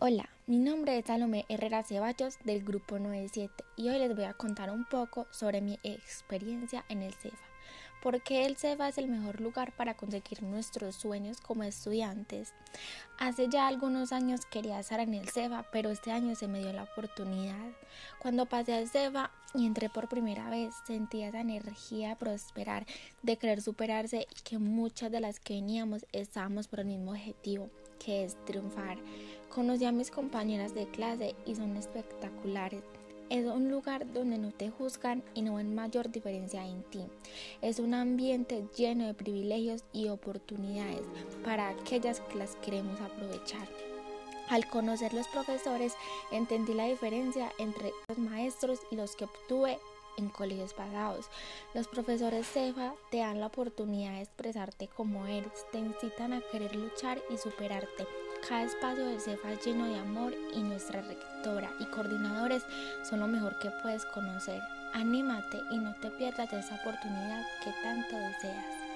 Hola, mi nombre es Salomé Herrera Ceballos del grupo 97 y hoy les voy a contar un poco sobre mi experiencia en el CEFA. ¿Por qué el CEFA es el mejor lugar para conseguir nuestros sueños como estudiantes? Hace ya algunos años quería estar en el CEFA, pero este año se me dio la oportunidad. Cuando pasé al CEFA y entré por primera vez, sentí esa energía prosperar, de querer superarse y que muchas de las que veníamos estábamos por el mismo objetivo, que es triunfar. Conocí a mis compañeras de clase y son espectaculares. Es un lugar donde no te juzgan y no ven mayor diferencia en ti. Es un ambiente lleno de privilegios y oportunidades para aquellas que las queremos aprovechar. Al conocer los profesores entendí la diferencia entre los maestros y los que obtuve en colegios pasados. Los profesores CEFA te dan la oportunidad de expresarte como eres, te incitan a querer luchar y superarte. Cada espacio de CEFA es lleno de amor y nuestra rectora y coordinadores son lo mejor que puedes conocer. Anímate y no te pierdas de esa oportunidad que tanto deseas.